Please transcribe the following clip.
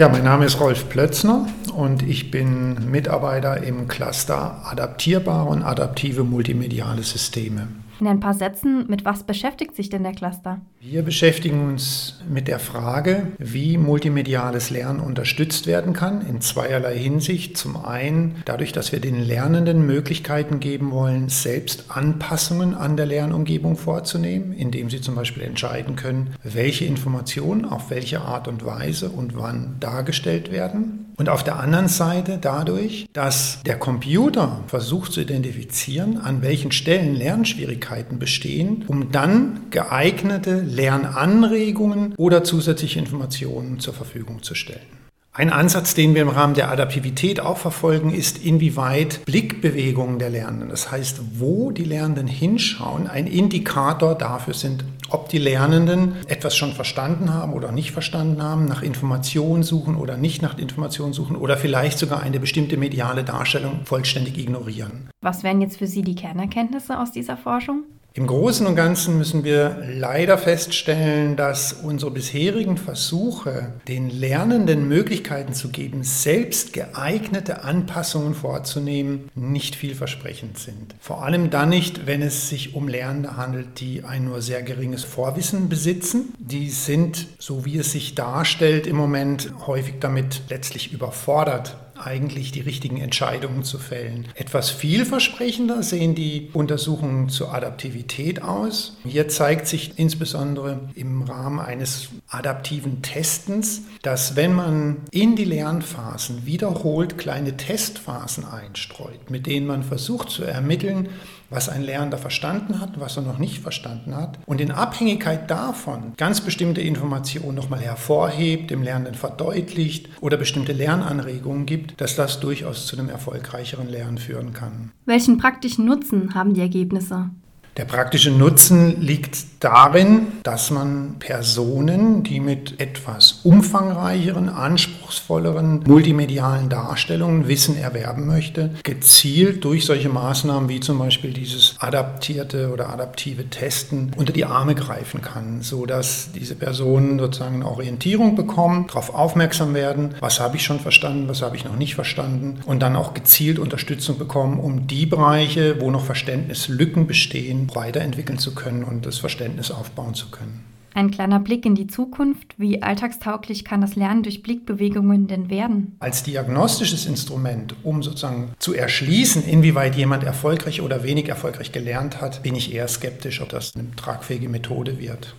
Ja, mein Name ist Rolf Plötzner und ich bin Mitarbeiter im Cluster Adaptierbare und adaptive multimediale Systeme. In ein paar Sätzen, mit was beschäftigt sich denn der Cluster? Wir beschäftigen uns mit der Frage, wie multimediales Lernen unterstützt werden kann, in zweierlei Hinsicht. Zum einen dadurch, dass wir den Lernenden Möglichkeiten geben wollen, selbst Anpassungen an der Lernumgebung vorzunehmen, indem sie zum Beispiel entscheiden können, welche Informationen auf welche Art und Weise und wann dargestellt werden. Und auf der anderen Seite dadurch, dass der Computer versucht zu identifizieren, an welchen Stellen Lernschwierigkeiten bestehen, um dann geeignete Lernanregungen oder zusätzliche Informationen zur Verfügung zu stellen. Ein Ansatz, den wir im Rahmen der Adaptivität auch verfolgen, ist, inwieweit Blickbewegungen der Lernenden, das heißt, wo die Lernenden hinschauen, ein Indikator dafür sind, ob die Lernenden etwas schon verstanden haben oder nicht verstanden haben, nach Informationen suchen oder nicht nach Informationen suchen oder vielleicht sogar eine bestimmte mediale Darstellung vollständig ignorieren. Was wären jetzt für Sie die Kernerkenntnisse aus dieser Forschung? Im Großen und Ganzen müssen wir leider feststellen, dass unsere bisherigen Versuche, den Lernenden Möglichkeiten zu geben, selbst geeignete Anpassungen vorzunehmen, nicht vielversprechend sind. Vor allem dann nicht, wenn es sich um Lernende handelt, die ein nur sehr geringes Vorwissen besitzen. Die sind, so wie es sich darstellt, im Moment häufig damit letztlich überfordert eigentlich die richtigen Entscheidungen zu fällen. Etwas vielversprechender sehen die Untersuchungen zur Adaptivität aus. Hier zeigt sich insbesondere im Rahmen eines adaptiven Testens, dass wenn man in die Lernphasen wiederholt kleine Testphasen einstreut, mit denen man versucht zu ermitteln, was ein Lernender verstanden hat, was er noch nicht verstanden hat und in Abhängigkeit davon ganz bestimmte Informationen nochmal hervorhebt, dem Lernenden verdeutlicht oder bestimmte Lernanregungen gibt, dass das durchaus zu einem erfolgreicheren Lernen führen kann. Welchen praktischen Nutzen haben die Ergebnisse? Der praktische Nutzen liegt darin, dass man Personen, die mit etwas umfangreicheren, anspruchsvolleren multimedialen Darstellungen Wissen erwerben möchte, gezielt durch solche Maßnahmen wie zum Beispiel dieses adaptierte oder adaptive Testen unter die Arme greifen kann, sodass diese Personen sozusagen eine Orientierung bekommen, darauf aufmerksam werden, was habe ich schon verstanden, was habe ich noch nicht verstanden und dann auch gezielt Unterstützung bekommen, um die Bereiche, wo noch Verständnislücken bestehen, weiterentwickeln zu können und das Verständnis aufbauen zu können. Ein kleiner Blick in die Zukunft. Wie alltagstauglich kann das Lernen durch Blickbewegungen denn werden? Als diagnostisches Instrument, um sozusagen zu erschließen, inwieweit jemand erfolgreich oder wenig erfolgreich gelernt hat, bin ich eher skeptisch, ob das eine tragfähige Methode wird.